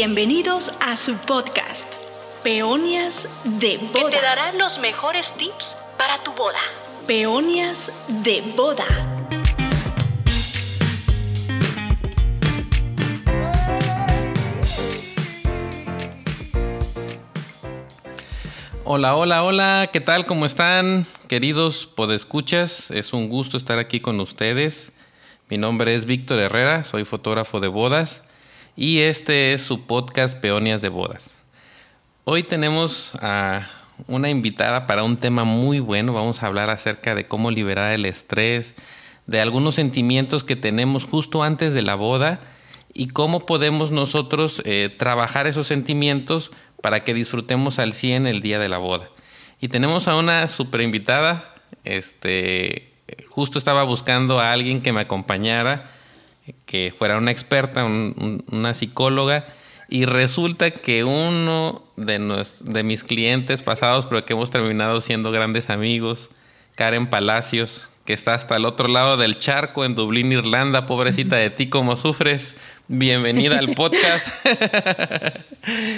Bienvenidos a su podcast, Peonias de Boda. Que te dará los mejores tips para tu boda. Peonias de Boda. Hola, hola, hola, ¿qué tal? ¿Cómo están? Queridos podescuchas, es un gusto estar aquí con ustedes. Mi nombre es Víctor Herrera, soy fotógrafo de bodas y este es su podcast Peonias de Bodas. Hoy tenemos a una invitada para un tema muy bueno. Vamos a hablar acerca de cómo liberar el estrés, de algunos sentimientos que tenemos justo antes de la boda y cómo podemos nosotros eh, trabajar esos sentimientos para que disfrutemos al 100 el día de la boda. Y tenemos a una super invitada, este, justo estaba buscando a alguien que me acompañara que fuera una experta, una psicóloga, y resulta que uno de, de mis clientes pasados, pero que hemos terminado siendo grandes amigos, Karen Palacios, que está hasta el otro lado del charco en Dublín, Irlanda, pobrecita de ti, ¿cómo sufres? Bienvenida al podcast.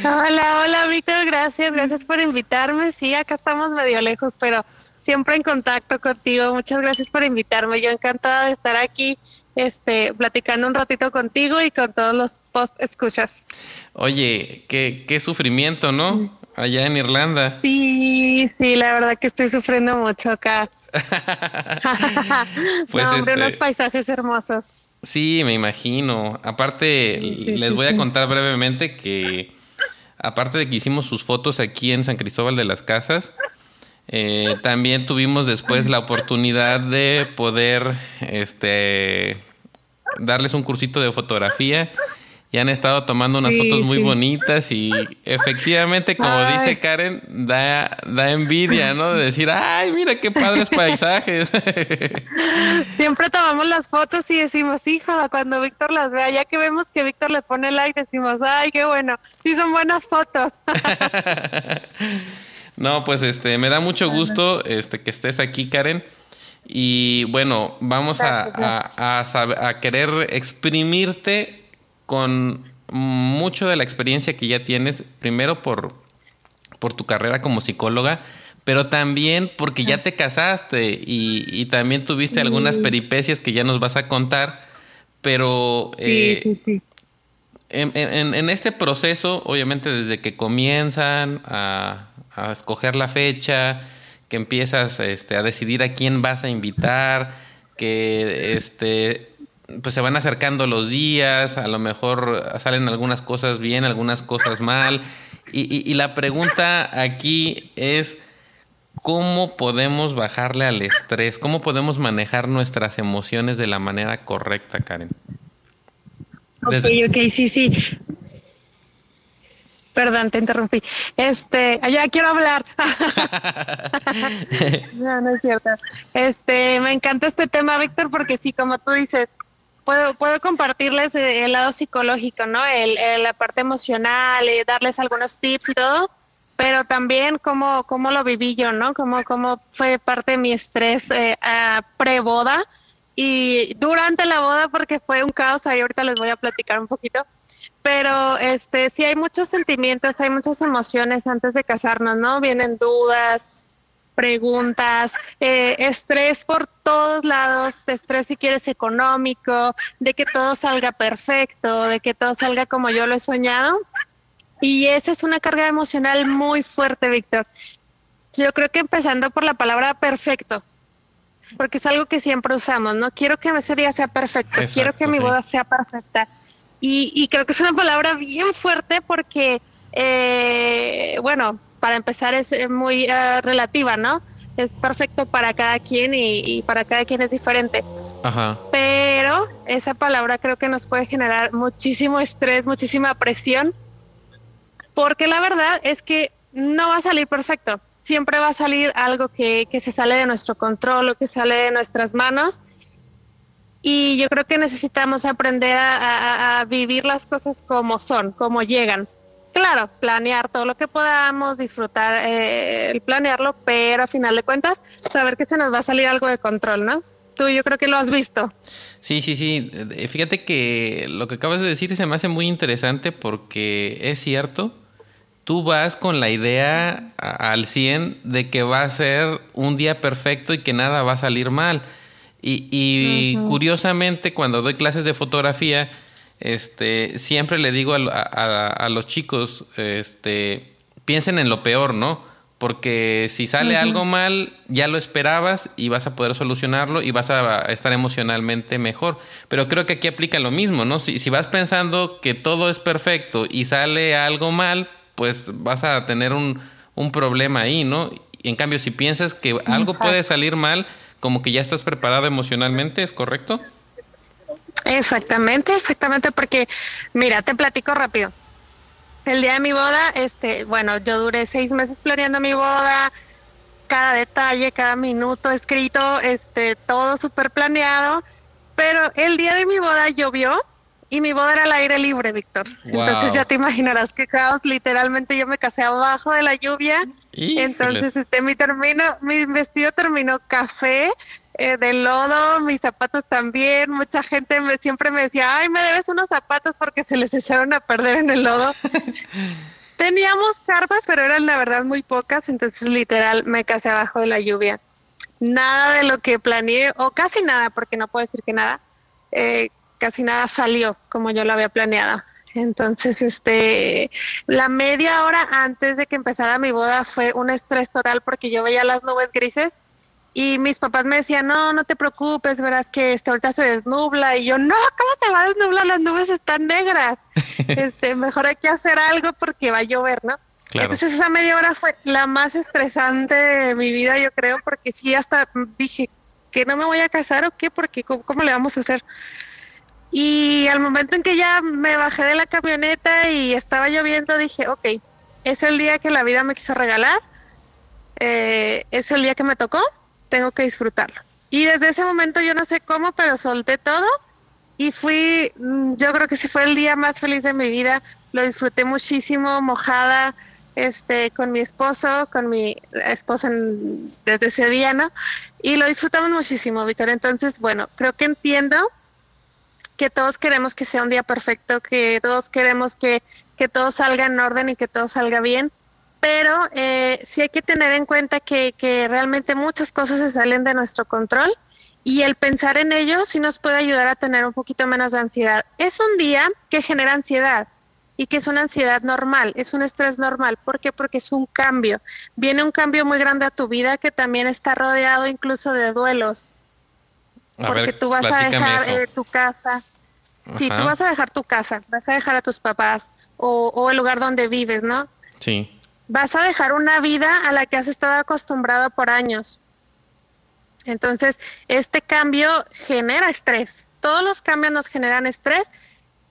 hola, hola Víctor, gracias, gracias por invitarme. Sí, acá estamos medio lejos, pero siempre en contacto contigo. Muchas gracias por invitarme. Yo encantada de estar aquí este, platicando un ratito contigo y con todos los post escuchas. Oye, qué, qué sufrimiento, ¿no? Allá en Irlanda. Sí, sí, la verdad que estoy sufriendo mucho acá. pues no, hombre, unos este, paisajes hermosos. Sí, me imagino. Aparte, les voy a contar brevemente que, aparte de que hicimos sus fotos aquí en San Cristóbal de las Casas, eh, también tuvimos después la oportunidad de poder este, darles un cursito de fotografía y han estado tomando unas fotos muy bonitas y efectivamente, como dice Karen, da, da envidia, ¿no? De decir, ay, mira qué padres paisajes. Siempre tomamos las fotos y decimos, hija, cuando Víctor las vea, ya que vemos que Víctor le pone like, decimos, ay, qué bueno, sí son buenas fotos. No, pues este, me da mucho gusto este, que estés aquí, Karen. Y bueno, vamos a, a, querer exprimirte con mucho de la experiencia que ya tienes, primero por, por tu carrera como psicóloga, pero también porque ya te casaste y, también tuviste algunas peripecias que ya nos vas a contar, pero sí, sí, sí. En, este proceso, obviamente desde que comienzan a, a escoger la fecha, que empiezas este, a decidir a quién vas a invitar, que este, pues se van acercando los días, a lo mejor salen algunas cosas bien, algunas cosas mal. Y, y, la pregunta aquí es, ¿cómo podemos bajarle al estrés? ¿Cómo podemos manejar nuestras emociones de la manera correcta, Karen? Ok, ok, sí, sí. Perdón, te interrumpí. Este, ya quiero hablar. no, no es cierto. Este, me encanta este tema, Víctor, porque sí, como tú dices, puedo, puedo compartirles el lado psicológico, ¿no? El, la parte emocional, y darles algunos tips y todo, pero también cómo, cómo lo viví yo, ¿no? Cómo, cómo fue parte de mi estrés eh, pre-boda y durante la boda, porque fue un caos, ahí ahorita les voy a platicar un poquito pero este sí hay muchos sentimientos, hay muchas emociones antes de casarnos, ¿no? Vienen dudas, preguntas, eh, estrés por todos lados, estrés si quieres económico, de que todo salga perfecto, de que todo salga como yo lo he soñado. Y esa es una carga emocional muy fuerte, Víctor. Yo creo que empezando por la palabra perfecto, porque es algo que siempre usamos, ¿no? Quiero que ese día sea perfecto, quiero que mi boda sea perfecta. Y, creo que es una palabra bien fuerte porque, eh, bueno, para empezar es muy eh, relativa, ¿no? Es perfecto para cada quien y, para cada quien es diferente. Ajá. Pero esa palabra creo que nos puede generar muchísimo estrés, muchísima presión, porque la verdad es que no va a salir perfecto. Siempre va a salir algo que, que se sale de nuestro control o que sale de nuestras manos y yo creo que necesitamos aprender a, vivir las cosas como son, como llegan. Claro, planear todo lo que podamos, disfrutar eh, el planearlo, pero a final de cuentas saber que se nos va a salir algo de control, ¿no? Tú yo creo que lo has visto. Sí, sí, sí. Eh, fíjate que lo que acabas de decir se me hace muy interesante porque es cierto, tú vas con la idea al 100 de que va a ser un día perfecto y que nada va a salir mal. Y, curiosamente, cuando doy clases de fotografía, este, siempre le digo a, los chicos, este, piensen en lo peor, ¿no? Porque si sale algo mal, ya lo esperabas y vas a poder solucionarlo y vas a estar emocionalmente mejor. Pero creo que aquí aplica lo mismo, ¿no? Si, si vas pensando que todo es perfecto y sale algo mal, pues vas a tener un, un problema ahí, ¿no? En cambio, si piensas que algo puede salir mal, como que ya estás preparado emocionalmente, ¿es correcto? Exactamente, exactamente, porque mira, te platico rápido. El día de mi boda, este, bueno, yo duré seis meses planeando mi boda, cada detalle, cada minuto escrito, este, todo súper planeado, pero el día de mi boda llovió y mi boda era al aire libre, Víctor. Entonces ya te imaginarás qué caos, literalmente yo me casé abajo de la lluvia, entonces este, mi, termino, mi vestido terminó café, eh, de lodo, mis zapatos también. Mucha gente me, siempre me decía, ay, me debes unos zapatos porque se les echaron a perder en el lodo. Teníamos carpas, pero eran la verdad muy pocas, entonces literal me casé abajo de la lluvia. Nada de lo que planeé, o casi nada, porque no puedo decir que nada, eh, casi nada salió como yo lo había planeado. Entonces, este, la media hora antes de que empezara mi boda fue un estrés total porque yo veía las nubes grises y mis papás me decían, no, no te preocupes, verás que este, ahorita se desnubla. Y yo, no, ¿cómo te va a desnublar? Las nubes están negras. este, mejor hay que hacer algo porque va a llover, ¿no? Entonces esa media hora fue la más estresante de mi vida, yo creo, porque sí, hasta dije, que no me voy a casar o qué, porque ¿cómo, cómo le vamos a hacer? Y al momento en que ya me bajé de la camioneta y estaba lloviendo, dije, ok, es el día que la vida me quiso regalar, eh, es el día que me tocó, tengo que disfrutarlo. Y desde ese momento yo no sé cómo, pero solté todo y fui, mm, yo creo que sí fue el día más feliz de mi vida. Lo disfruté muchísimo, mojada, este, con mi esposo, con mi esposo desde ese día, ¿no? Y lo disfrutamos muchísimo, Víctor. Entonces, bueno, creo que entiendo que todos queremos que sea un día perfecto, que todos queremos que, que todo salga en orden y que todo salga bien pero eh, sí hay que tener en cuenta que, que realmente muchas cosas se salen de nuestro control y el pensar en ello sí nos puede ayudar a tener un poquito menos de ansiedad. Es un día que genera ansiedad y que es una ansiedad normal, es un estrés normal. ¿Por qué? Porque es un cambio. Viene un cambio muy grande a tu vida que también está rodeado incluso de duelos. Porque tú vas a dejar eh, tu casa. Sí, tú vas a dejar tu casa, vas a dejar a tus papás o, o el lugar donde vives, ¿no? Sí vas a dejar una vida a la que has estado acostumbrado por años. Entonces, este cambio genera estrés. Todos los cambios nos generan estrés,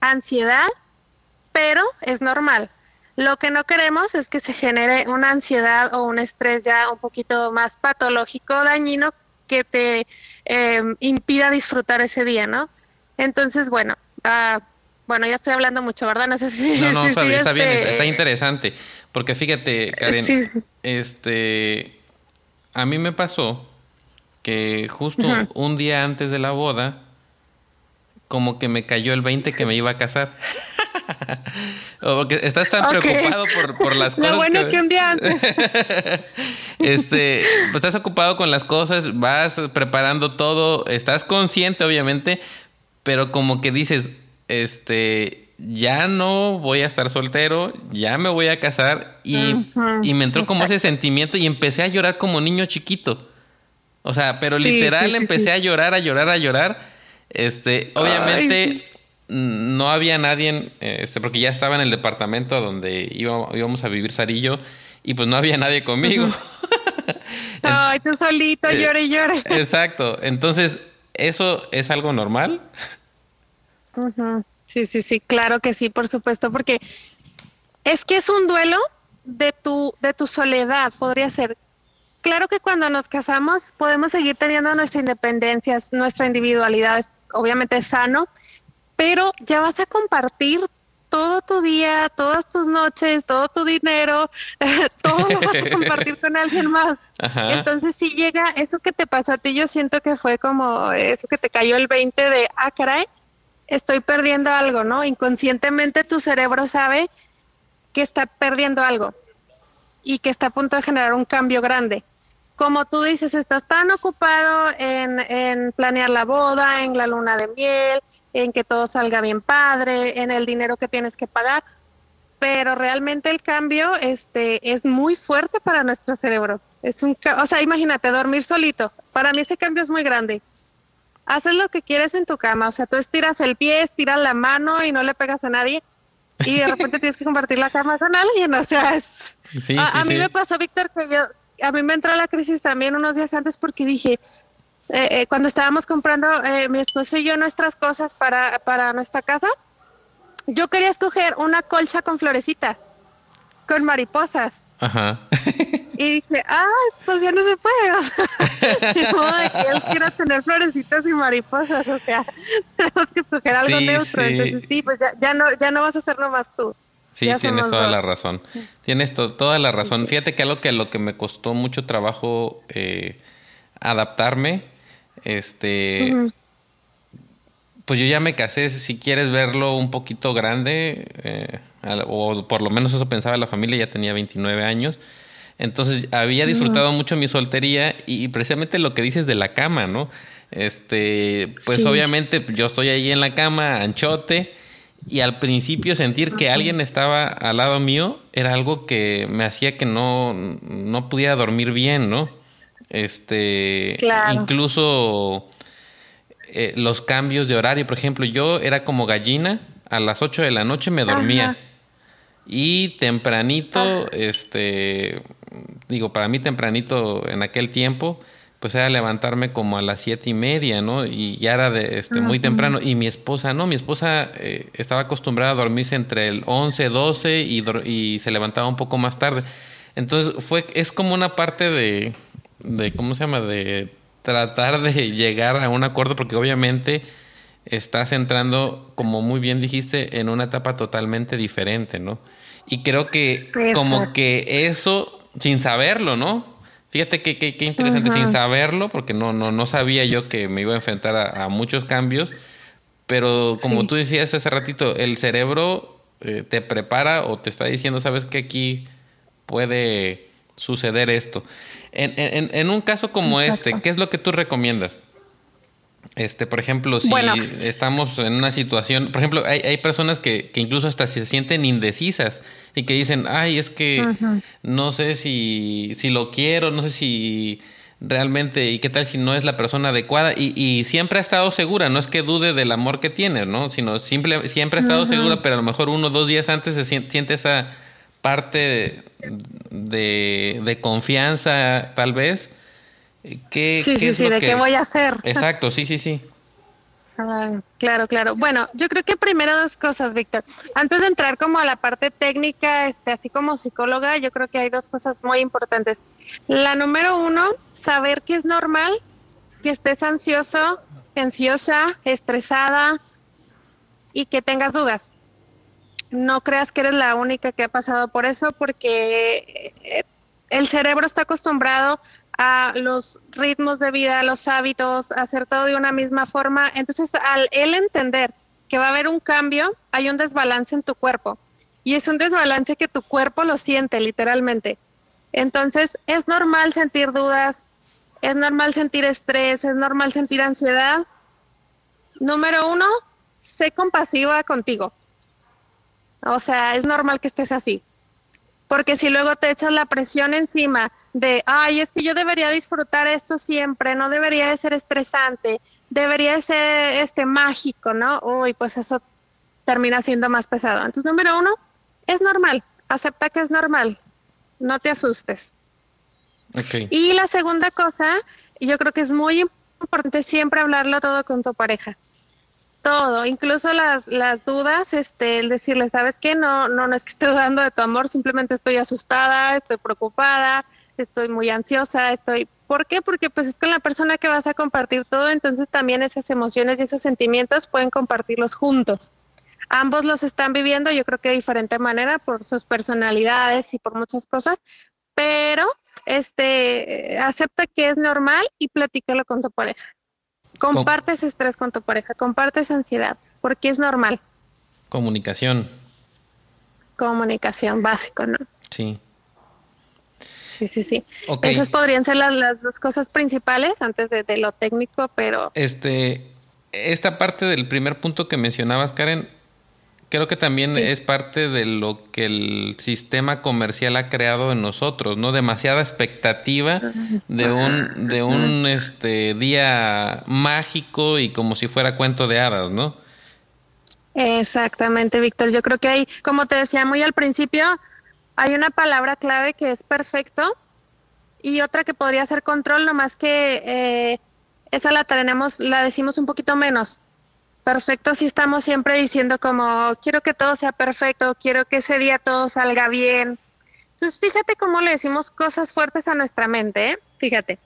ansiedad, pero es normal. Lo que no queremos es que se genere una ansiedad o un estrés ya un poquito más patológico, dañino, que te eh, impida disfrutar ese día, ¿no? Entonces, bueno, uh, bueno, ya estoy hablando mucho, ¿verdad? No sé si... No, no, está, bien, este está interesante. Porque fíjate, Karen, este, a mí me pasó que justo un día antes de la boda, como que me cayó el 20 que me iba a casar. Porque estás tan preocupado por, las cosas. Lo bueno que... que un día antes. este, pues estás ocupado con las cosas, vas preparando todo, estás consciente, obviamente, pero como que dices, este, ya no voy a estar soltero, ya me voy a casar y, me entró como ese sentimiento y empecé a llorar como niño chiquito. O sea, pero literal empecé a llorar, a llorar, a llorar. Este, obviamente no había nadie, este, porque ya estaba en el departamento donde íbamos a vivir Sarillo y pues no había nadie conmigo. Ay, tú solito, eh, llore y llore. Exacto. Entonces, ¿eso es algo normal? Sí, sí, sí, claro que sí, por supuesto, porque es que es un duelo de tu, de tu soledad, podría ser. Claro que cuando nos casamos podemos seguir teniendo nuestra independencia, nuestra individualidad, obviamente sano, pero ya vas a compartir todo tu día, todas tus noches, todo tu dinero, todo lo vas a compartir con alguien más. Entonces si llega eso que te pasó a ti, yo siento que fue como eso que te cayó el 20 de, ah, caray, estoy perdiendo algo, ¿no? Inconscientemente tu cerebro sabe que está perdiendo algo y que está a punto de generar un cambio grande. Como tú dices, estás tan ocupado en, en planear la boda, en la luna de miel, en que todo salga bien padre, en el dinero que tienes que pagar, pero realmente el cambio este es muy fuerte para nuestro cerebro. Es un, o sea, imagínate dormir solito. Para mí ese cambio es muy grande. Haces lo que quieres en tu cama, o sea, tú estiras el pie, estiras la mano y no le pegas a nadie y de repente tienes que compartir la cama con alguien, o sea, es, a, mí me pasó, Víctor, que yo, a mí me entró la crisis también unos días antes porque dije, eh, eh, cuando estábamos comprando eh, mi esposo y yo nuestras cosas para, para nuestra casa, yo quería escoger una colcha con florecitas, con mariposas. Ajá. y dije, ah, pues ya no se puede. él quiere tener florecitas y mariposas, o sea, tenemos que escoger algo neutro. Entonces, sí, pues ya, ya, no, ya no vas a hacerlo más tú. Sí, tienes toda la razón. Tienes toda la razón. Fíjate que algo que lo que me costó mucho trabajo eh, adaptarme, este, pues yo ya me casé. Si quieres verlo un poquito grande, eh, o por lo menos eso pensaba la familia, ya tenía 29 años. Entonces había disfrutado mucho mi soltería y, precisamente lo que dices de la cama, ¿no? Este, pues obviamente yo estoy ahí en la cama, anchote y al principio sentir que alguien estaba al lado mío era algo que me hacía que no, no pudiera dormir bien, ¿no? Este, incluso eh, los cambios de horario, por ejemplo, yo era como gallina, a las 8 de la noche me dormía. Y tempranito, este, digo, para mí tempranito en aquel tiempo, pues era levantarme como a las siete y media, ¿no? Y ya era de, este, muy temprano. Y mi esposa, no, mi esposa eh, estaba acostumbrada a dormirse entre el 11, 12 y, y se levantaba un poco más tarde. Entonces fue, es como una parte de, de, ¿cómo se llama? De tratar de llegar a un acuerdo, porque obviamente estás entrando, como muy bien dijiste, en una etapa totalmente diferente, ¿no? Y creo que como que eso, sin saberlo, ¿no? Fíjate qué que, interesante, sin saberlo, porque no, no, no sabía yo que me iba a enfrentar a, muchos cambios, pero como tú decías hace ratito, el cerebro eh, te prepara o te está diciendo, sabes que aquí puede suceder esto. En, en, en un caso como este, ¿qué es lo que tú recomiendas? Este, por ejemplo, si estamos en una situación, por ejemplo, hay, hay personas que, que, incluso hasta se sienten indecisas y que dicen, ay, es que no sé si, si lo quiero, no sé si realmente, y qué tal si no es la persona adecuada, y, y siempre ha estado segura, no es que dude del amor que tiene, ¿no? Sino simple, siempre ha estado segura, pero a lo mejor uno o dos días antes se siente, esa parte de, de, confianza, tal vez. ¿Qué, sí, sí, sí, de qué voy a hacer. Exacto, sí, sí, sí claro, claro. Bueno, yo creo que primero dos cosas, Víctor. Antes de entrar como a la parte técnica, este, así como psicóloga, yo creo que hay dos cosas muy importantes. La número uno, saber que es normal que estés ansioso, ansiosa, estresada y que tengas dudas. No creas que eres la única que ha pasado por eso porque eh, el cerebro está acostumbrado a los ritmos de vida, los hábitos, hacer todo de una misma forma. Entonces, al él entender que va a haber un cambio, hay un desbalance en tu cuerpo. Y es un desbalance que tu cuerpo lo siente literalmente. Entonces, es normal sentir dudas, es normal sentir estrés, es normal sentir ansiedad. Número uno, sé compasiva contigo. O sea, es normal que estés así. Porque si luego te echas la presión encima de, ay, es que yo debería disfrutar esto siempre, no debería de ser estresante, debería de ser este mágico, ¿no? Uy, pues eso termina siendo más pesado. Entonces, número uno, es normal, acepta que es normal, no te asustes. Y la segunda cosa, yo creo que es muy importante siempre hablarlo todo con tu pareja. Todo, incluso las, las dudas, este, el decirle, ¿sabes qué? No, no, no es que esté dudando de tu amor, simplemente estoy asustada, estoy preocupada, estoy muy ansiosa, estoy... ¿Por qué? Porque pues es con la persona que vas a compartir todo, entonces también esas emociones y esos sentimientos pueden compartirlos juntos. ambos los están viviendo, yo creo que de diferente manera por sus personalidades y por muchas cosas, pero este acepta que es normal y platícalo con tu pareja. Comparte ese estrés con tu pareja, comparte esa ansiedad, porque es normal. Comunicación. Comunicación básico, ¿no? Sí. Sí, sí, sí. Esas podrían ser las, las dos cosas principales antes de, de, lo técnico, pero... Este, esta parte del primer punto que mencionabas, Karen, creo que también es parte de lo que el sistema comercial ha creado en nosotros, ¿no? Demasiada expectativa de un, de un este, día mágico y como si fuera cuento de hadas, ¿no? Exactamente, Víctor. Yo creo que hay, como te decía muy al principio, hay una palabra clave que es perfecto y otra que podría ser control, nomás que eh, esa la tenemos, la decimos un poquito menos. Perfecto si estamos siempre diciendo como quiero que todo sea perfecto, quiero que ese día todo salga bien. Entonces fíjate cómo le decimos cosas fuertes a nuestra mente, ¿eh? fíjate.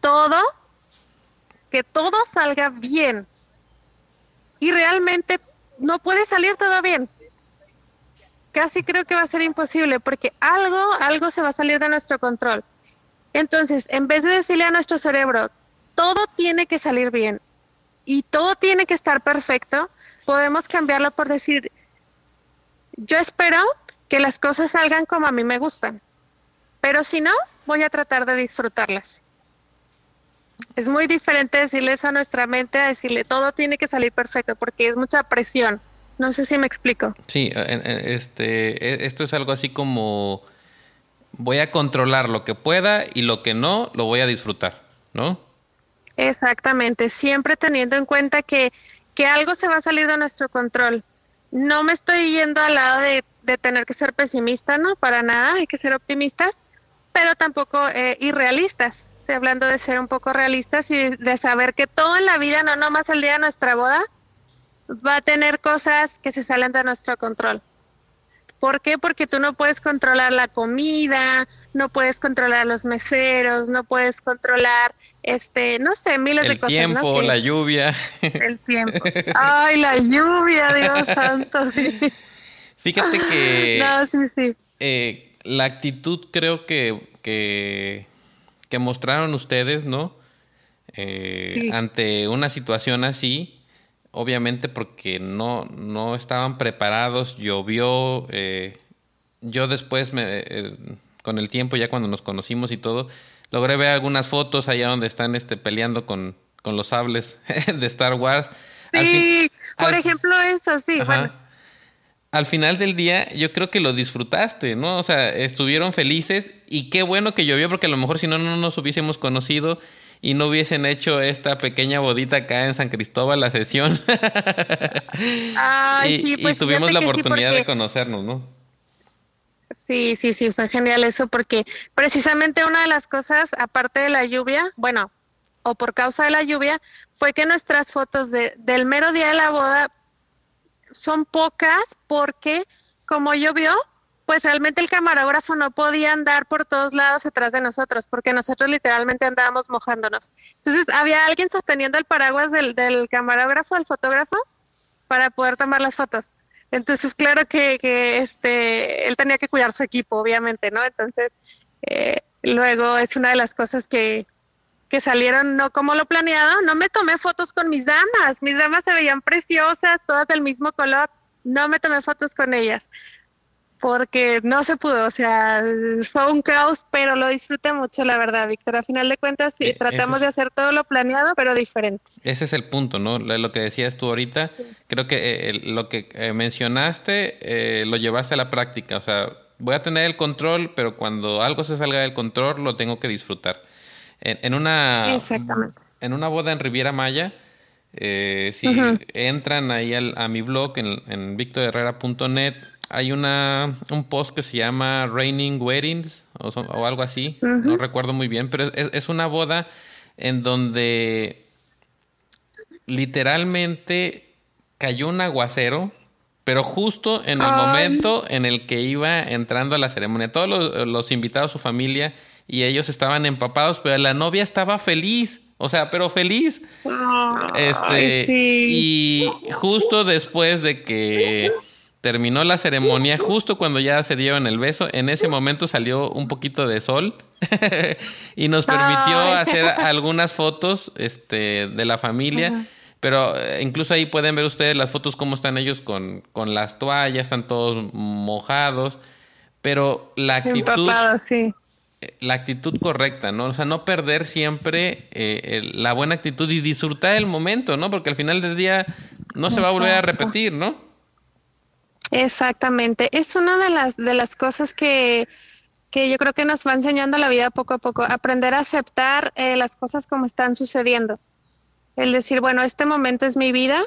Todo, que todo salga bien. Y realmente no puede salir todo bien casi creo que va a ser imposible porque algo, algo se va a salir de nuestro control. Entonces, en vez de decirle a nuestro cerebro, todo tiene que salir bien y todo tiene que estar perfecto, podemos cambiarlo por decir, yo espero que las cosas salgan como a mí me gustan, pero si no, voy a tratar de disfrutarlas. Es muy diferente decirle eso a nuestra mente a decirle todo tiene que salir perfecto porque es mucha presión. No sé si me explico. Sí, este, e, esto es algo así como voy a controlar lo que pueda y lo que no lo voy a disfrutar, ¿no? Exactamente, siempre teniendo en cuenta que, que algo se va a salir de nuestro control. No me estoy yendo al lado de, de tener que ser pesimista, ¿no? Para nada, hay que ser optimistas, pero tampoco eh, irrealistas. Estoy hablando de ser un poco realistas y de saber que todo en la vida, no nomás el día de nuestra boda, va a tener cosas que se salen de nuestro control. ¿Por qué? Porque tú no puedes controlar la comida, no puedes controlar los meseros, no puedes controlar, este, no sé, miles de cosas. El tiempo, la lluvia. El tiempo. Ay, la lluvia, Dios santo. Fíjate que. No, sí, sí. Eh, la actitud creo que, que, que mostraron ustedes, ¿no? Eh, ante una situación así, obviamente porque no, no estaban preparados, llovió, eh, yo después, me, eh, con el tiempo, ya cuando nos conocimos y todo, logré ver algunas fotos allá donde están este, peleando con, con los sables de Star Wars. Sí, por ejemplo eso, sí, Al final del día, yo creo que lo disfrutaste, ¿no? O sea, estuvieron felices y qué bueno que llovió porque a lo mejor si no, no nos hubiésemos conocido y no hubiesen hecho esta pequeña bodita acá en San Cristóbal, la sesión. y, pues tuvimos la oportunidad de conocernos, ¿no? Sí, sí, sí, fue genial eso porque precisamente una de las cosas, aparte de la lluvia, bueno, o por causa de la lluvia, fue que nuestras fotos de, del mero día de la boda son pocas porque como llovió, pues realmente el camarógrafo no podía andar por todos lados atrás de nosotros, porque nosotros literalmente andábamos mojándonos. Entonces había alguien sosteniendo el paraguas del, del camarógrafo, el fotógrafo, para poder tomar las fotos. Entonces, claro que, que este, él tenía que cuidar su equipo, obviamente, ¿no? Entonces, eh, luego es una de las cosas que, que salieron no como lo planeado. No me tomé fotos con mis damas. Mis damas se veían preciosas, todas del mismo color. No me tomé fotos con ellas porque no se pudo, o sea, fue un caos, pero lo disfruté mucho, la verdad, Víctor. A final de cuentas, sí, eh, tratamos de hacer todo lo planeado, pero diferente. Ese es el punto, ¿no? Lo que decías tú ahorita, creo que eh, lo que eh, mencionaste lo llevaste a la práctica, o sea, voy a tener el control, pero cuando algo se salga del control, lo tengo que disfrutar. En, una, en una boda en Riviera Maya, si entran ahí a mi blog en, en victorherrera.net, hay una, un post que se llama Raining Weddings o, algo así, no recuerdo muy bien, pero es, una boda en donde literalmente cayó un aguacero, pero justo en el momento en el que iba entrando a la ceremonia. Todos los, invitados, su familia y ellos estaban empapados, pero la novia estaba feliz. O sea, pero feliz. Ay, Este, sí. y justo después de que terminó la ceremonia, justo cuando ya se dieron el beso, en ese momento salió un poquito de sol y nos permitió Ay. hacer algunas fotos este, de la familia. Pero eh, incluso ahí pueden ver ustedes las fotos, cómo están ellos con, con las toallas, están todos mojados. Pero la actitud, Empapado, sí. la actitud correcta, ¿no? O sea, no perder siempre eh, el- la buena actitud y disfrutar el momento, ¿no? Porque al final del día no se va a volver a repetir, ¿no? Exactamente. Es una de las, de las cosas que, que yo creo que nos va enseñando la vida poco a poco. Aprender a aceptar eh, las cosas como están sucediendo. El decir, bueno, este momento es mi vida,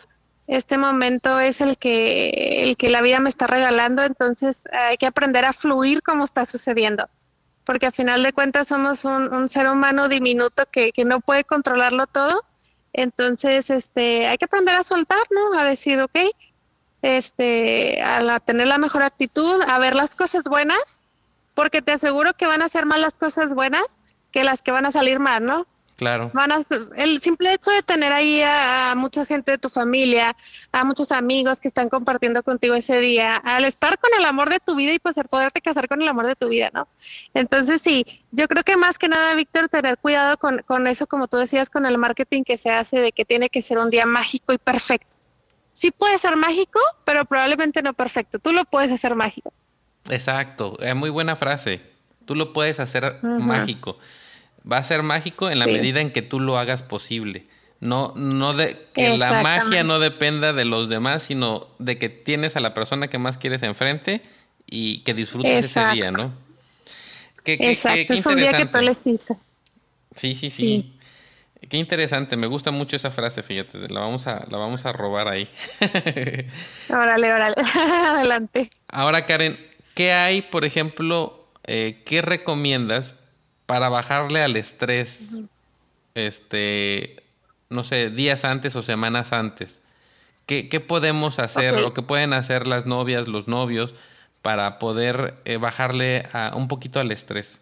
este momento es el que, el que la vida me está regalando, entonces hay que aprender a fluir como está sucediendo. Porque al final de cuentas somos un, un ser humano diminuto que, que no puede controlarlo todo. Entonces, este, hay que aprender a soltar, ¿no? A decir, ok, este, a la- tener la mejor actitud, a ver las cosas buenas, porque te aseguro que van a ser más las cosas buenas que las que van a salir mal, ¿no? Claro. Van a, el simple hecho de tener ahí a, a mucha gente de tu familia, a muchos amigos que están compartiendo contigo ese día, al estar con el amor de tu vida y pues poderte casar con el amor de tu vida, ¿no? Entonces sí, yo creo que más que nada, Víctor, tener cuidado con, con eso, como tú decías, con el marketing que se hace de que tiene que ser un día mágico y perfecto. Sí puede ser mágico, pero probablemente no perfecto. Tú lo puedes hacer mágico. Exacto. Es muy buena frase. Tú lo puedes hacer mágico. Va a ser mágico en la Sí. medida en que tú lo hagas posible. No, no de que la magia no dependa de los demás, sino de que tienes a la persona que más quieres enfrente y que disfrutes ese día. ¿no? Qué- Exacto, qué- qué es un día que elegiste. Sí, sí, sí. Sí. Qué interesante, me gusta mucho esa frase, fíjate, la vamos a, la vamos a robar ahí. Órale, órale, adelante. Ahora, Karen, ¿qué hay, por ejemplo, eh, qué recomiendas para bajarle al estrés, este, no sé, días antes o semanas antes? ¿Qué, qué podemos hacer Ok. o qué pueden hacer las novias, los novios, para poder eh, bajarle a, un poquito al estrés?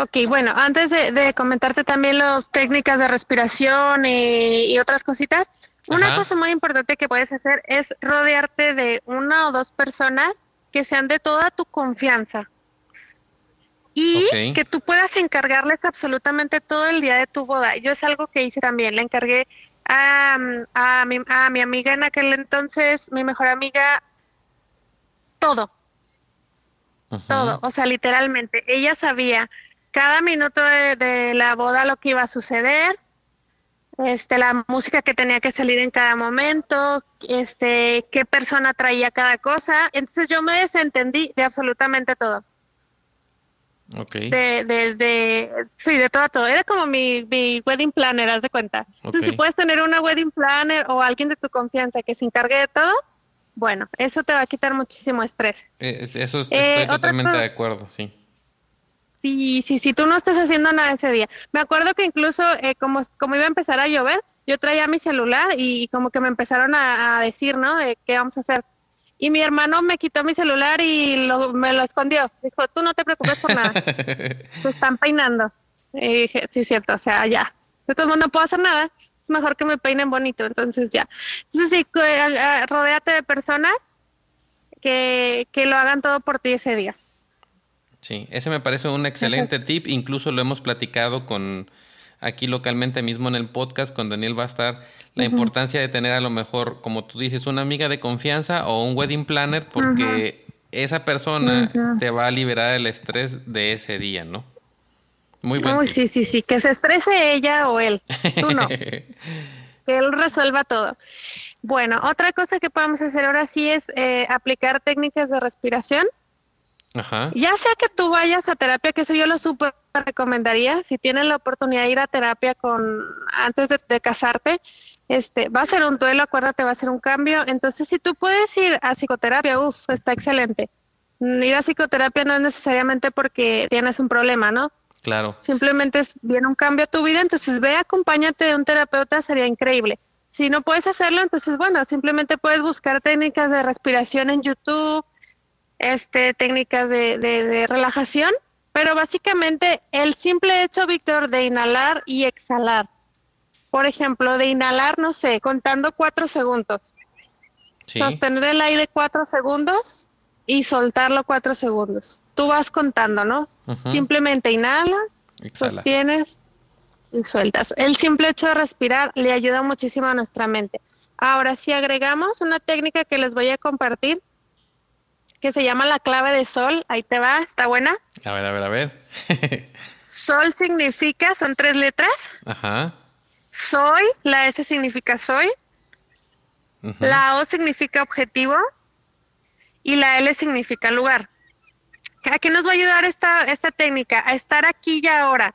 Ok, bueno, antes de, de comentarte también las técnicas de respiración y, y otras cositas, una Ajá. cosa muy importante que puedes hacer es rodearte de una o dos personas que sean de toda tu confianza y que tú puedas encargarles absolutamente todo el día de tu boda. Yo es algo que hice también, le encargué a, a, mi, a mi amiga en aquel entonces, mi mejor amiga, todo, todo, o sea, literalmente. Ella sabía cada minuto de, de la boda lo que iba a suceder, este, la música que tenía que salir en cada momento, este, qué persona traía cada cosa. Entonces yo me desentendí de absolutamente todo, Ok. de, de, de, sí, de todo a todo. Era como mi, mi wedding planner, haz de cuenta. Entonces si puedes tener una wedding planner o alguien de tu confianza que se encargue de todo, bueno, eso te va a quitar muchísimo estrés. Eh, es- Eso es- Eh, estoy totalmente de acuerdo, sí. Sí, sí, sí, tú no estás haciendo nada ese día. Me acuerdo que incluso eh, como, como iba a empezar a llover, yo traía mi celular y, como que me empezaron a, a decir, ¿no? De qué vamos a hacer. Y mi hermano me quitó mi celular y lo- me lo escondió. Dijo, tú no te preocupes por nada, te están peinando. Y dije, sí, cierto, o sea, ya. De todos modos no puedo hacer nada, es mejor que me peinen bonito, entonces ya. Entonces sí, rodéate de personas que, que lo hagan todo por ti ese día. Sí, ese me parece un excelente tip. Incluso lo hemos platicado con aquí localmente mismo en el podcast con Daniel Bastar, la importancia de tener a lo mejor, como tú dices, una amiga de confianza o un wedding planner, porque esa persona te va a liberar el estrés de ese día, ¿no? Muy buen Uy, tip. sí, sí, sí, que se estrese ella o él. Tú no, que él resuelva todo. Bueno, otra cosa que podemos hacer ahora sí es eh, aplicar técnicas de respiración. Ajá. Ya sea que tú vayas a terapia, que eso yo lo súper recomendaría, si tienes la oportunidad de ir a terapia con antes de, de casarte, este, va a ser un duelo, acuérdate, va a ser un cambio. Entonces, si tú puedes ir a psicoterapia, uff, está excelente. Mm, Ir a psicoterapia no es necesariamente porque tienes un problema, ¿no? Claro. simplemente viene un cambio a tu vida, entonces ve, acompáñate de un terapeuta, sería increíble. Si no puedes hacerlo, entonces bueno, simplemente puedes buscar técnicas de respiración en YouTube, este, técnicas de, de, de relajación Pero básicamente el simple hecho, Víctor, de inhalar y exhalar. Por ejemplo, de inhalar, no sé, contando cuatro segundos. Sostener el aire cuatro segundos y soltarlo cuatro segundos. Tú vas contando, ¿no? Simplemente inhala, sostienes y sueltas. El simple hecho de respirar le ayuda muchísimo a nuestra mente. Ahora, si agregamos una técnica que les voy a compartir, que se llama la clave de sol, ahí te va, ¿está buena? A ver, a ver, a ver. sol significa, son tres letras. Ajá. Soy, la S significa soy. La O significa objetivo. Y la L significa lugar. ¿A qué nos va a ayudar esta, esta técnica? A estar aquí y ahora.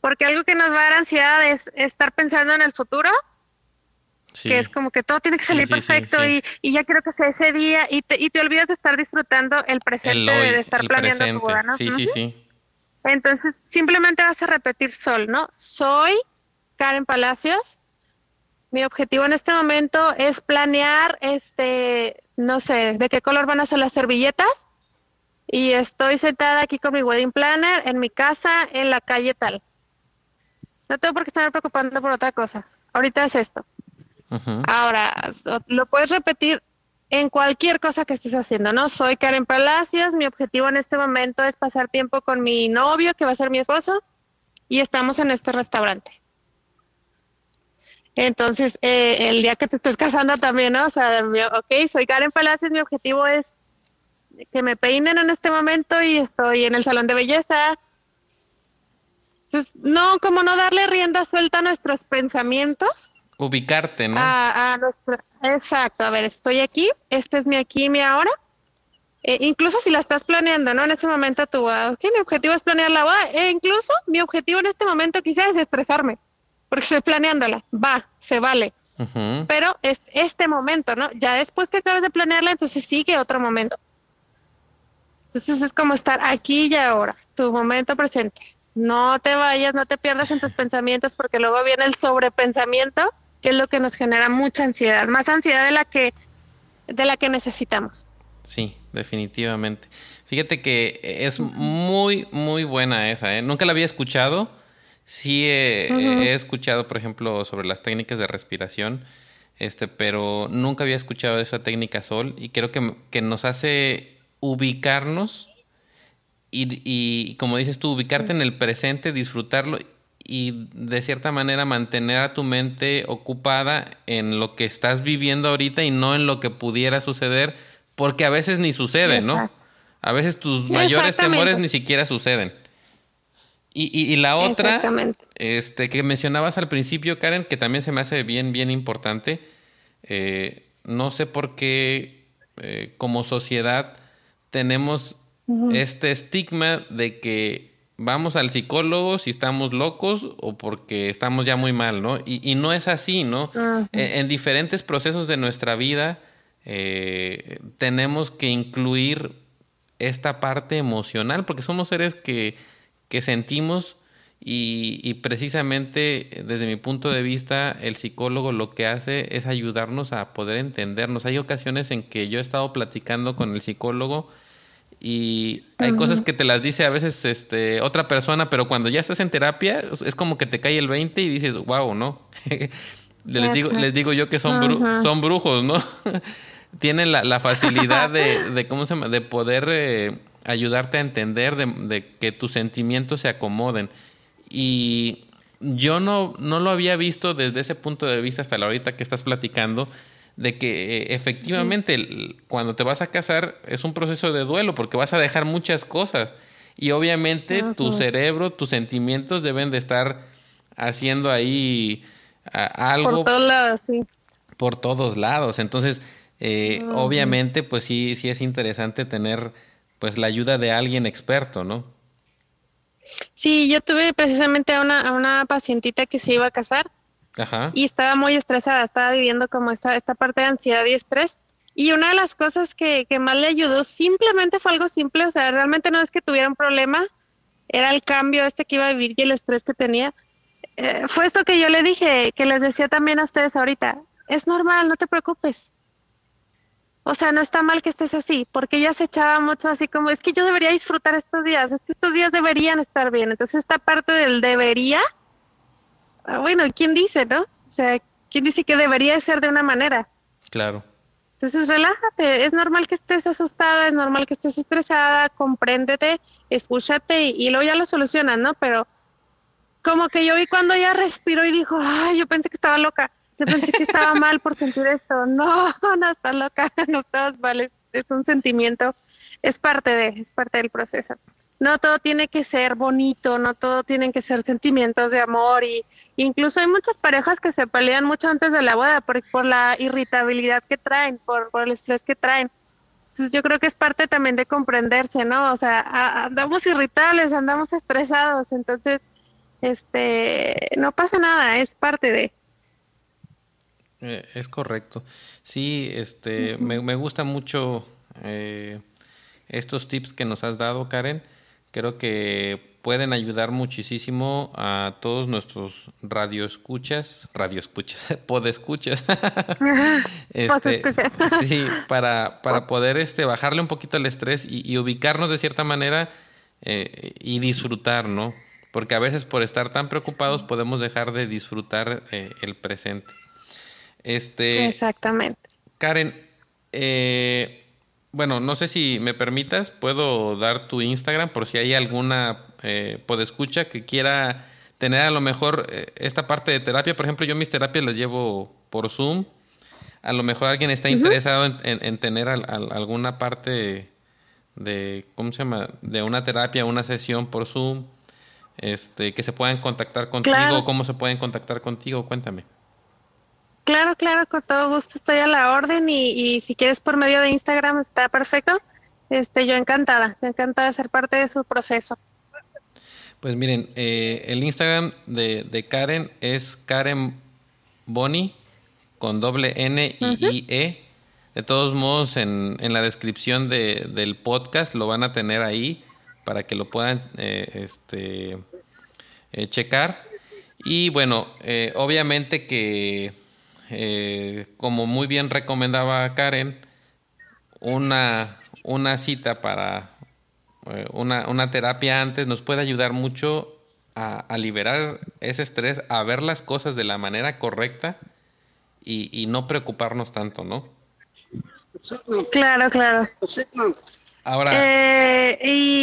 Porque algo que nos va a dar ansiedad es estar pensando en el futuro que es como que todo tiene que salir perfecto Y, y, ya quiero que sea ese día y te, y te olvidas de estar disfrutando el presente, de estar planeando tu boda, ¿no? Sí, sí, sí. Entonces, simplemente vas a repetir sol, ¿no? Soy Karen Palacios. Mi objetivo en este momento es planear, este, no sé, de qué color van a ser las servilletas. Y estoy sentada aquí con mi wedding planner en mi casa, en la calle tal. No tengo por qué estar preocupando por otra cosa. Ahorita es esto. Ahora, lo puedes repetir en cualquier cosa que estés haciendo, ¿no? Soy Karen Palacios, mi objetivo en este momento es pasar tiempo con mi novio, que va a ser mi esposo, y estamos en este restaurante. Entonces, eh, el día que te estés casando también, ¿no? O sea, ok, soy Karen Palacios, mi objetivo es que me peinen en este momento y estoy en el salón de belleza. Entonces, no, como no darle rienda suelta a nuestros pensamientos, ubicarte, ¿no? Ah, exacto, a ver, estoy aquí, este es mi aquí mi ahora. Eh, incluso si la estás planeando, ¿no? En ese momento tu boda, ok, mi objetivo es planear la boda, e incluso mi objetivo en este momento quizás es estresarme, porque estoy planeándola, va, se vale. Pero es este momento, ¿no? Ya después que acabes de planearla, entonces sigue otro momento. Entonces es como estar aquí y ahora, tu momento presente. No te vayas, no te pierdas en tus pensamientos porque luego viene el sobrepensamiento que es lo que nos genera mucha ansiedad, más ansiedad de la que de la que necesitamos. Sí, definitivamente. Fíjate que es muy muy buena esa, ¿eh? Nunca la había escuchado. Sí he, escuchado, por ejemplo, sobre las técnicas de respiración, este, pero nunca había escuchado esa técnica Sol y creo que, que nos hace ubicarnos y, y, como dices tú, ubicarte en el presente, disfrutarlo y de cierta manera mantener a tu mente ocupada en lo que estás viviendo ahorita y no en lo que pudiera suceder, porque a veces ni sucede, ¿no? A veces tus mayores temores ni siquiera suceden. Y, y, la otra, este, que mencionabas al principio, Karen, que también se me hace bien, bien importante, eh, no sé por qué eh, como sociedad tenemos este estigma de que vamos al psicólogo si estamos locos o porque estamos ya muy mal, ¿no? Y, no es así, ¿no? E, en, diferentes procesos de nuestra vida eh, tenemos que incluir esta parte emocional porque somos seres que, que sentimos y, y, precisamente desde mi punto de vista el psicólogo lo que hace es ayudarnos a poder entendernos. Hay ocasiones en que yo he estado platicando con el psicólogo y hay cosas que te las dice a veces este, otra persona, pero cuando ya estás en terapia es como que te cae el 20 y dices, wow, ¿no? les, digo, les digo yo que son, son brujos, ¿no? Tienen la, facilidad de, ¿cómo se llama? de poder eh, ayudarte a entender, de, que tus sentimientos se acomoden. Y yo no, no lo había visto desde ese punto de vista hasta la ahorita que estás platicando de que eh, efectivamente cuando te vas a casar es un proceso de duelo porque vas a dejar muchas cosas. Y obviamente tu cerebro, tus sentimientos deben de estar haciendo ahí algo por todos lados, sí. Por todos lados, entonces eh, obviamente pues sí sí es interesante tener pues la ayuda de alguien experto, ¿no? Sí, yo tuve precisamente a una, a una pacientita que se iba a casar y estaba muy estresada, estaba viviendo como esta, esta parte de ansiedad y estrés. Y una de las cosas que, que más le ayudó simplemente fue algo simple, o sea, realmente no es que tuviera un problema, era el cambio este que iba a vivir y el estrés que tenía. Eh, fue esto que yo le dije, que les decía también a ustedes ahorita, es normal, no te preocupes. o sea, no está mal que estés así, porque ella se echaba mucho así como, es que yo debería disfrutar estos días, es que estos días deberían estar bien. Entonces, esta parte del debería, bueno, ¿quién dice, no? O sea, ¿quién dice que debería ser de una manera? Claro. Entonces, relájate, es normal que estés asustada, es normal que estés estresada, compréndete, escúchate y, y luego ya lo solucionas, ¿no? Pero como que yo vi cuando ella respiró y dijo, ay, yo pensé que estaba loca yo pensé que estaba mal por sentir esto. No, no estás loca, no estás mal, es, un sentimiento, es parte de, es parte del proceso. No todo tiene que ser bonito, no todo tienen que ser sentimientos de amor y incluso hay muchas parejas que se pelean mucho antes de la boda por, por la irritabilidad que traen, por, por el estrés que traen. Entonces yo creo que es parte también de comprenderse, ¿no? O sea, andamos irritables, andamos estresados, entonces, este, no pasa nada, es parte de. Eh, es correcto. Sí, este, me, me gusta mucho eh, estos tips que nos has dado, Karen. Creo que pueden ayudar muchísimo a todos nuestros radioescuchas, radioescuchas, podescuchas. este, sí, para, para poder este, bajarle un poquito el estrés y, ubicarnos de cierta manera eh, y disfrutar, ¿no? Porque a veces por estar tan preocupados podemos dejar de disfrutar el presente. Este, Exactamente. Karen, eh, bueno, no sé si me permitas, puedo dar tu Instagram por si hay alguna eh, podescucha que quiera tener a lo mejor eh, esta parte de terapia. Por ejemplo, yo mis terapias las llevo por Zoom. A lo mejor alguien está interesado en, tener alguna parte de, ¿cómo se llama? De una terapia, una sesión por Zoom, este, que se puedan contactar contigo. ¿Cómo se pueden contactar contigo? Cuéntame. Claro, claro, con todo gusto estoy a la orden y, si quieres por medio de Instagram está perfecto. Este, yo encantada, encantada de ser parte de su proceso. Pues miren, eh, el Instagram de, Karen es Karen Boni con doble N y I E. De todos modos, en, en la descripción de, del podcast lo van a tener ahí para que lo puedan eh, este, eh, checar. Y bueno, obviamente que eh, como muy bien recomendaba Karen, una, una cita para eh, una, una, terapia antes nos puede ayudar mucho a, liberar ese estrés, a ver las cosas de la manera correcta y, no preocuparnos tanto, ¿no? Claro, claro. Ahora. Eh, y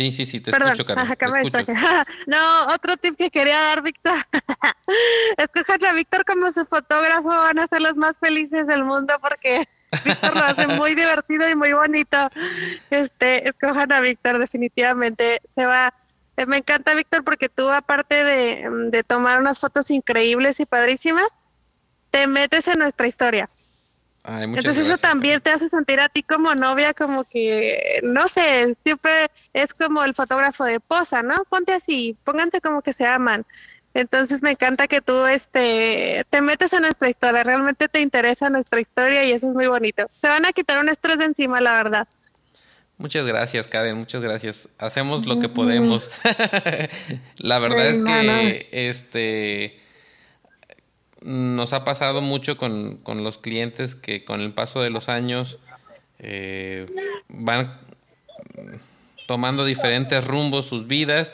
Sí, sí, sí, te escucho, Karen. no, otro tip que quería dar, Víctor. Escojan a Víctor como su fotógrafo, van a ser los más felices del mundo porque Víctor lo hace muy divertido y muy bonito. Este, escojan a Víctor, definitivamente. Se va. Eh, me encanta, Víctor, porque tú, aparte de, de tomar unas fotos increíbles y padrísimas, te metes en nuestra historia. Entonces eso también te hace sentir a ti como novia, como que, no sé, siempre es como el fotógrafo de posa, ¿no? Ponte así, pónganse como que se aman. Entonces me encanta que tú este, te metes a nuestra historia, realmente te interesa nuestra historia y eso es muy bonito. Se van a quitar un estrés de encima, la verdad. Muchas gracias, Karen, muchas gracias. Hacemos lo que podemos. la verdad es que este nos ha pasado mucho con, con, los clientes que con el paso de los años eh, van tomando diferentes rumbos sus vidas,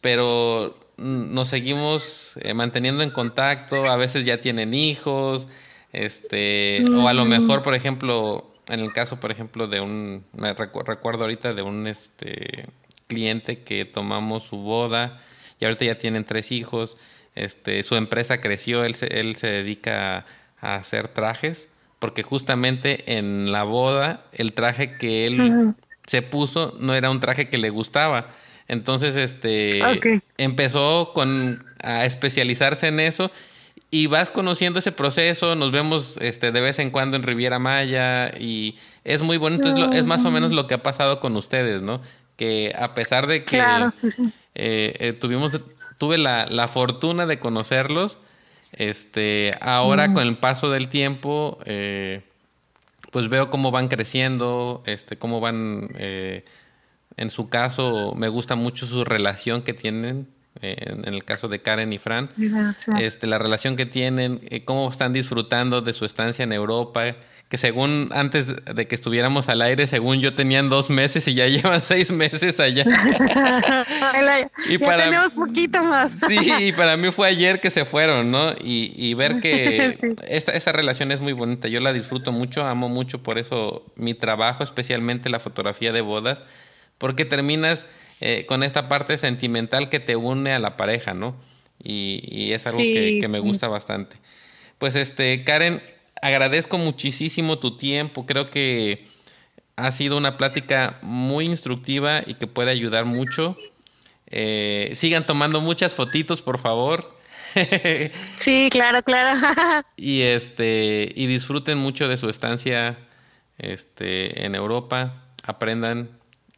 pero nos seguimos eh, manteniendo en contacto, a veces ya tienen hijos, este, o a lo mejor, por ejemplo, en el caso, por ejemplo, de un, me recuerdo ahorita de un este cliente que tomamos su boda y ahorita ya tienen tres hijos este, su empresa creció, él se, él se dedica a, hacer trajes, porque justamente en la boda el traje que él se puso no era un traje que le gustaba. Entonces, este, empezó con, a especializarse en eso y vas conociendo ese proceso, nos vemos este, de vez en cuando en Riviera Maya y es muy bonito, es, más o menos lo que ha pasado con ustedes, ¿no? Que a pesar de que eh, eh, tuvimos tuve la, la fortuna de conocerlos. Este, ahora con el paso del tiempo, eh, pues veo cómo van creciendo, este, cómo van, eh, en su caso, me gusta mucho su relación que tienen, eh, en, el caso de Karen y Fran, este, la relación que tienen, cómo están disfrutando de su estancia en Europa, que según antes de que estuviéramos al aire, según yo tenían dos meses y ya llevan seis meses allá. y ya para, tenemos poquito más. sí, y para mí fue ayer que se fueron, ¿no? Y, ver que esta, esa relación es muy bonita. Yo la disfruto mucho, amo mucho por eso mi trabajo, especialmente la fotografía de bodas, porque terminas eh, con esta parte sentimental que te une a la pareja, ¿no? Y, es algo que, me gusta bastante. Pues este, Karen, agradezco muchísimo tu tiempo. Creo que ha sido una plática muy instructiva y que puede ayudar mucho. Eh, sigan tomando muchas fotitos, por favor. sí, claro, claro. y este y disfruten mucho de su estancia este, en Europa. Aprendan,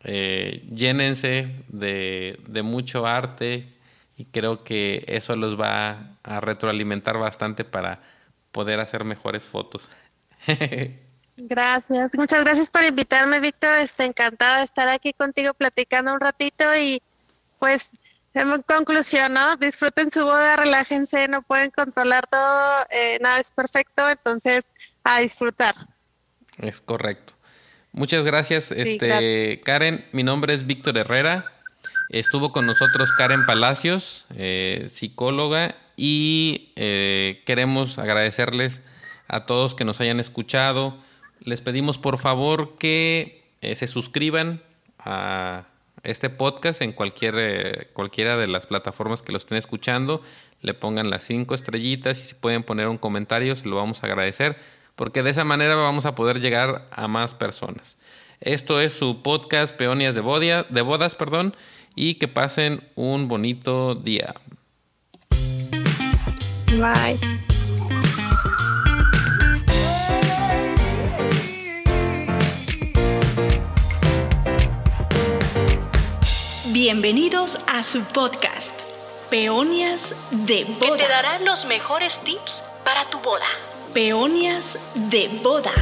eh, llénense de, de mucho arte y creo que eso los va a retroalimentar bastante para poder hacer mejores fotos. Gracias, muchas gracias por invitarme, Víctor. Estoy encantada de estar aquí contigo platicando un ratito y pues en conclusión, ¿no? Disfruten su boda, relájense, no pueden controlar todo, eh, nada es perfecto, entonces a disfrutar. Es correcto. Muchas gracias, este Karen. Mi nombre es Víctor Herrera. Estuvo con nosotros Karen Palacios, eh, psicóloga, y eh, queremos agradecerles a todos que nos hayan escuchado. Les pedimos por favor que eh, se suscriban a este podcast en cualquier, cualquiera de las plataformas que lo estén escuchando. Le pongan las cinco estrellitas y si pueden poner un comentario, se lo vamos a agradecer, porque de esa manera vamos a poder llegar a más personas. Esto es su podcast Peonias de, Bodia, de Bodas, perdón y que pasen un bonito día. Bye. Bienvenidos a su podcast, Peonias de Boda. Que te darán los mejores tips para tu boda. Peonias de Boda.